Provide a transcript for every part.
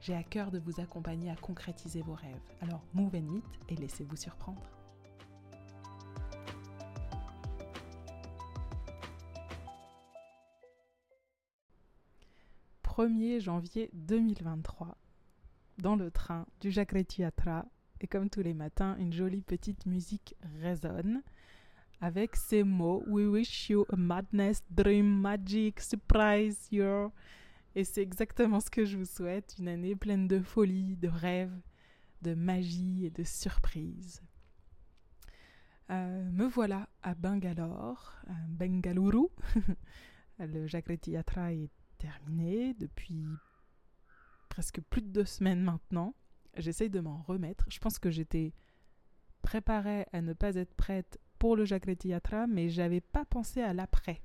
J'ai à cœur de vous accompagner à concrétiser vos rêves. Alors move and meet et laissez-vous surprendre. 1er janvier 2023 dans le train du Jagretiatra et comme tous les matins, une jolie petite musique résonne avec ces mots We wish you a madness, dream, magic, surprise, your. Et c'est exactement ce que je vous souhaite, une année pleine de folie, de rêves, de magie et de surprises. Euh, me voilà à Bangalore, à Bengaluru. le Jagretiatra est terminé depuis presque plus de deux semaines maintenant. J'essaye de m'en remettre. Je pense que j'étais préparée à ne pas être prête pour le Jagreti mais j'avais pas pensé à l'après.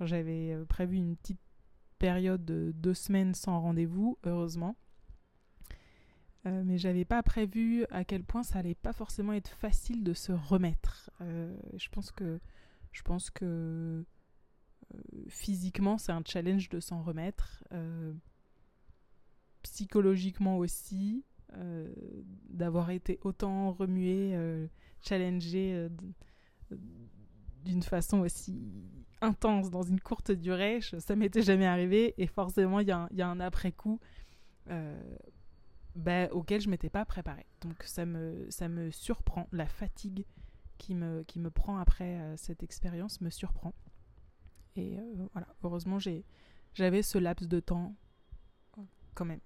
J'avais euh, prévu une petite période de deux semaines sans rendez-vous, heureusement. Euh, mais j'avais pas prévu à quel point ça allait pas forcément être facile de se remettre. Euh, je pense que, je pense que physiquement c'est un challenge de s'en remettre psychologiquement aussi, euh, d'avoir été autant remué, euh, challengé euh, d'une façon aussi intense dans une courte durée. ça m'était jamais arrivé et forcément il y, a un après-coup ben, auquel je m'étais pas préparée. Donc ça me, ça me surprend, la fatigue qui me, qui me prend après cette expérience me surprend. Et voilà, heureusement j'avais ce laps de temps quand même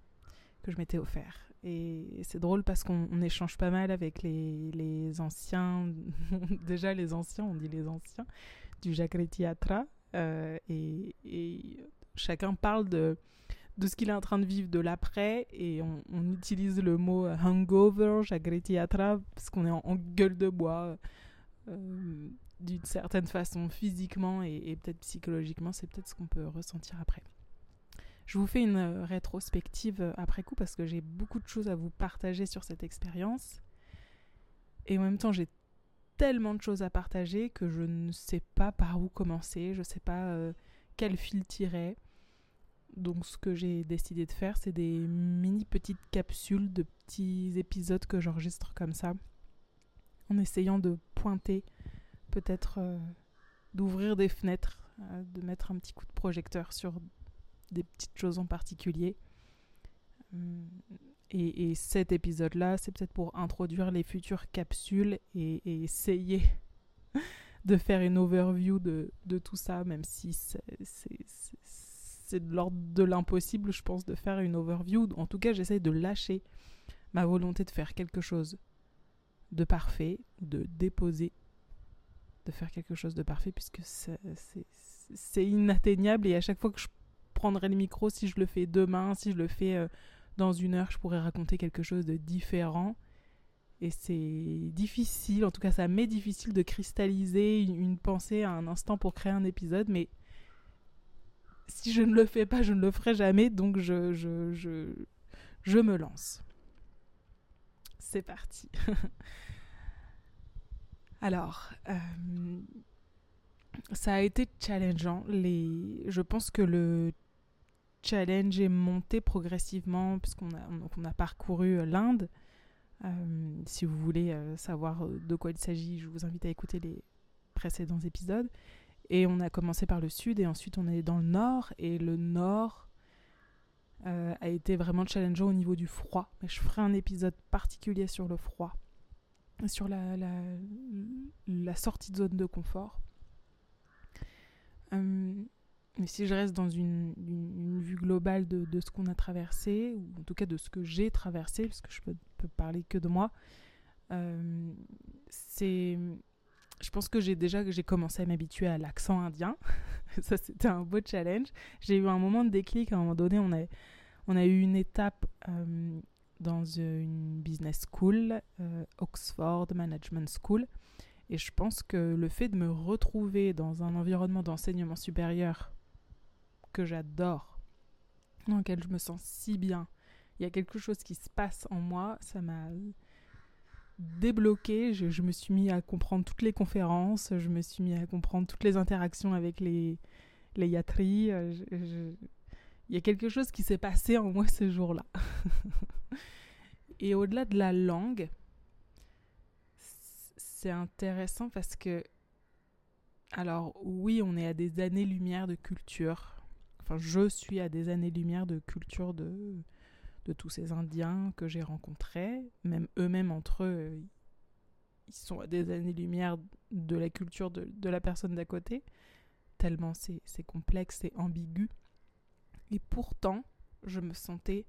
que je m'étais offert. Et c'est drôle parce qu'on échange pas mal avec les, anciens, déjà les anciens, on dit les anciens, du Jagretiatra. Euh, et, chacun parle de, ce qu'il est en train de vivre de l'après. Et on, utilise le mot hangover, Jagretiatra, parce qu'on est en, gueule de bois. Euh, d'une certaine façon, physiquement et peut-être psychologiquement, c'est peut-être ce qu'on peut ressentir après. Je vous fais une euh, rétrospective euh, après coup parce que j'ai beaucoup de choses à vous partager sur cette expérience. Et en même temps, j'ai tellement de choses à partager que je ne sais pas par où commencer, je ne sais pas euh, quel fil tirer. Donc ce que j'ai décidé de faire, c'est des mini petites capsules de petits épisodes que j'enregistre comme ça, en essayant de pointer, peut-être d'ouvrir des fenêtres, de mettre un petit coup de projecteur sur des petites choses en particulier. Hum, et, cet épisode-là, c'est peut-être pour introduire les futures capsules et, essayer de faire une overview de, de tout ça, même si c'est de l'ordre de l'impossible, je pense, de faire une overview. En tout cas, j'essaie de lâcher ma volonté de faire quelque chose de parfait, de déposer, de faire quelque chose de parfait, puisque c'est inatteignable et à chaque fois que je prendrai le micro si je le fais demain, si je le fais euh, dans une heure, je pourrais raconter quelque chose de différent. Et c'est difficile, en tout cas ça m'est difficile de cristalliser une, pensée à un instant pour créer un épisode, mais si je ne le fais pas, je ne le ferai jamais, donc je, je, je, je me lance. C'est parti. Alors, euh, ça a été challengeant. Les... Je pense que le challenge est monté progressivement puisqu'on a, parcouru euh, l'Inde. Euh, si vous voulez euh, savoir de quoi il s'agit, je vous invite à écouter les précédents épisodes. Et on a commencé par le sud et ensuite on est dans le nord. Et le nord a été vraiment challengeant au niveau du froid. Mais je ferai un épisode particulier sur le froid, sur la, la sortie de zone de confort. Mais si je reste dans une, vue globale de, ce qu'on a traversé, ou en tout cas de ce que j'ai traversé, parce que je peux, peux parler que de moi, euh. Je pense que j'ai déjà j'ai commencé à m'habituer à l'accent indien. Ça, c'était un beau challenge. J'ai eu un moment de déclic. À un moment donné, on, On a eu une étape dans une business school, Oxford Management School. Et je pense que le fait de me retrouver dans un environnement d'enseignement supérieur que j'adore, dans lequel je me sens si bien, il y a quelque chose qui se passe en moi, ça m'a débloqué. Je, me suis mis à comprendre toutes les conférences, je me suis mis à comprendre toutes les interactions avec les, les yatris. Euh, il y a quelque chose qui s'est passé en moi ce jour-là. Et au-delà de la langue, c'est intéressant parce que, alors oui, on est à des années-lumière de culture. Enfin, je suis à des années-lumière de culture de, tous ces Indiens que j'ai rencontrés, même eux-mêmes entre eux, ils sont à des années-lumière de la culture de, de la personne d'à côté, tellement c'est complexe et ambigu. Et pourtant, je me sentais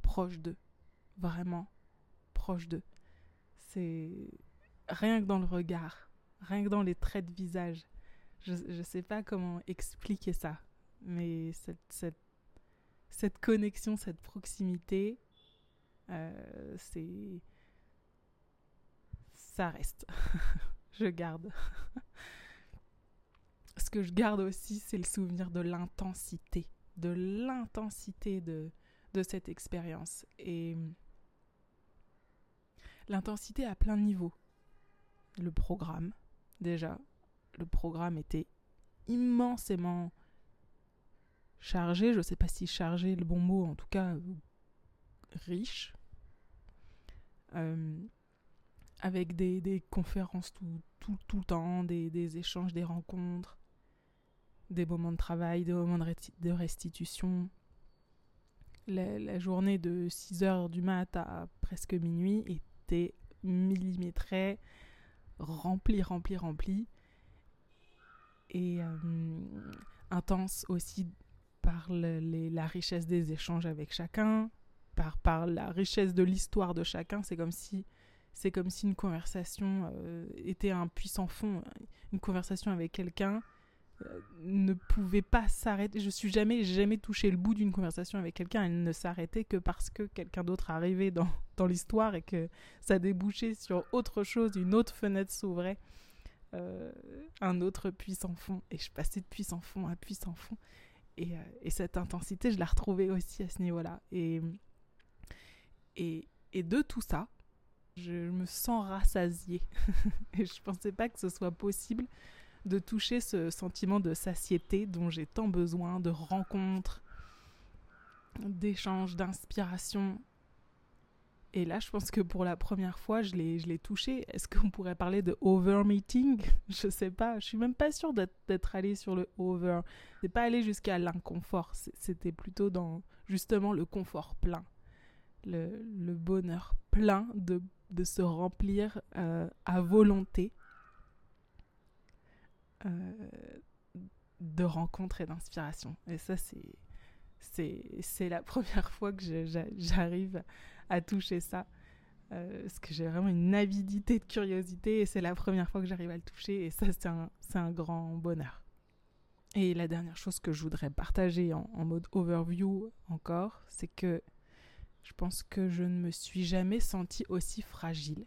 proche d'eux, vraiment proche d'eux. C'est rien que dans le regard, rien que dans les traits de visage. Je ne sais pas comment expliquer ça, mais cette, cette cette connexion, cette proximité, euh, c'est. Ça reste. je garde. Ce que je garde aussi, c'est le souvenir de l'intensité, de l'intensité de, de cette expérience. Et l'intensité à plein niveau. Le programme, déjà, le programme était immensément chargé, je ne sais pas si chargé le bon mot, en tout cas riche, euh, avec des, conférences tout, tout, tout, le temps, des, échanges, des rencontres, des moments de travail, des moments de, restitution. La, journée de 6 heures du mat à presque minuit était millimétrée, remplie, remplie, remplie. Et euh, intense aussi par la richesse des échanges avec chacun, par, la richesse de l'histoire de chacun. C'est comme si c'est comme si une conversation euh, était un puissant fond. Une conversation avec quelqu'un euh, ne pouvait pas s'arrêter. Je suis jamais jamais touché le bout d'une conversation avec quelqu'un. Elle ne s'arrêtait que parce que quelqu'un d'autre arrivait dans, l'histoire et que ça débouchait sur autre chose, une autre fenêtre s'ouvrait. Euh, un autre puissant fond et je passais de puissant fond à puissant fond euh, et, cette intensité, je la retrouvais aussi à ce niveau-là. Et, et, de tout ça, je me sens rassasiée. et je ne pensais pas que ce soit possible de toucher ce sentiment de satiété dont j'ai tant besoin, de rencontres, d'échanges, d'inspiration. Et là, je pense que pour la première fois, je l'ai touché. Est-ce qu'on pourrait parler de over meeting? Je sais pas. Je suis même pas sûre d'être allée sur le over. C'est pas aller jusqu'à l'inconfort. C'était plutôt dans justement le confort plein, le, bonheur plein de, se remplir euh, à volonté euh, de rencontres et d'inspiration. Et ça, c'est la première fois que j'arrive à toucher ça. Euh, parce que j'ai vraiment une avidité de curiosité et c'est la première fois que j'arrive à le toucher et ça c'est un, un, grand bonheur. Et la dernière chose que je voudrais partager en, en mode overview encore, c'est que je pense que je ne me suis jamais sentie aussi fragile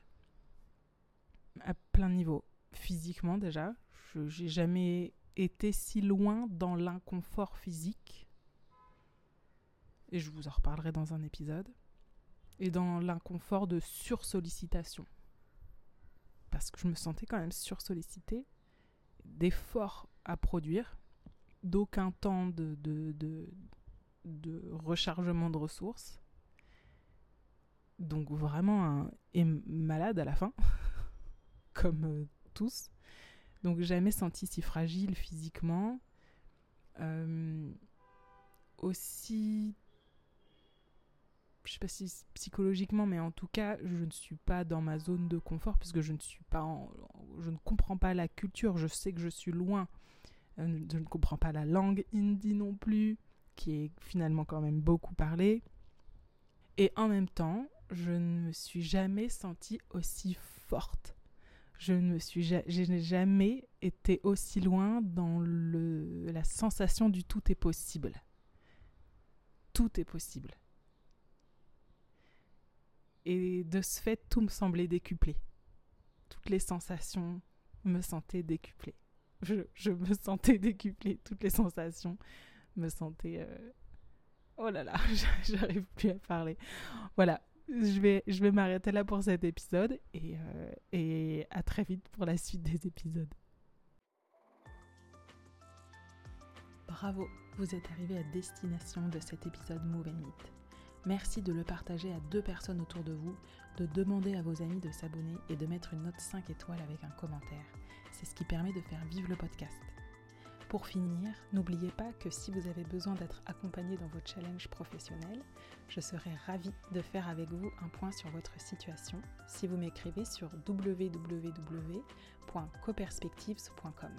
à plein niveau. Physiquement déjà, je n'ai jamais été si loin dans l'inconfort physique. Et je vous en reparlerai dans un épisode et dans l'inconfort de sursollicitation. Parce que je me sentais quand même sursollicitée, d'efforts à produire, d'aucun temps de, de, de, rechargement de ressources. Donc vraiment un, et malade à la fin, comme euh, tous. Donc jamais senti si fragile physiquement. Euh, aussi je sais pas si psychologiquement, mais en tout cas, je ne suis pas dans ma zone de confort puisque je ne suis pas, je ne comprends pas la culture. Je sais que je suis loin. Euh, je ne comprends pas la langue hindi non plus, qui est finalement quand même beaucoup parlée. Et en même temps, je ne me suis jamais sentie aussi forte. Je ne suis, je n'ai jamais été aussi loin dans le, la sensation du tout est possible. Tout est possible et de ce fait, tout me semblait décuplé. Toutes les sensations me sentaient décuplées. Je, me sentais décuplée. Toutes les sensations me sentaient... Euh, oh là là, j'arrive plus à parler. Voilà, je vais, je vais m'arrêter là pour cet épisode et, euh, et à très vite pour la suite des épisodes. Bravo, vous êtes arrivé à destination de cet épisode Move and Meet. Merci de le partager à deux personnes autour de vous, de demander à vos amis de s'abonner et de mettre une note 5 étoiles avec un commentaire. C'est ce qui permet de faire vivre le podcast. Pour finir, n'oubliez pas que si vous avez besoin d'être accompagné dans vos challenges professionnels, je serai ravie de faire avec vous un point sur votre situation si vous m'écrivez sur www.coperspectives.com.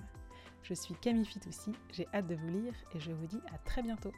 Je suis Camille Fitoussi, j'ai hâte de vous lire et je vous dis à très bientôt.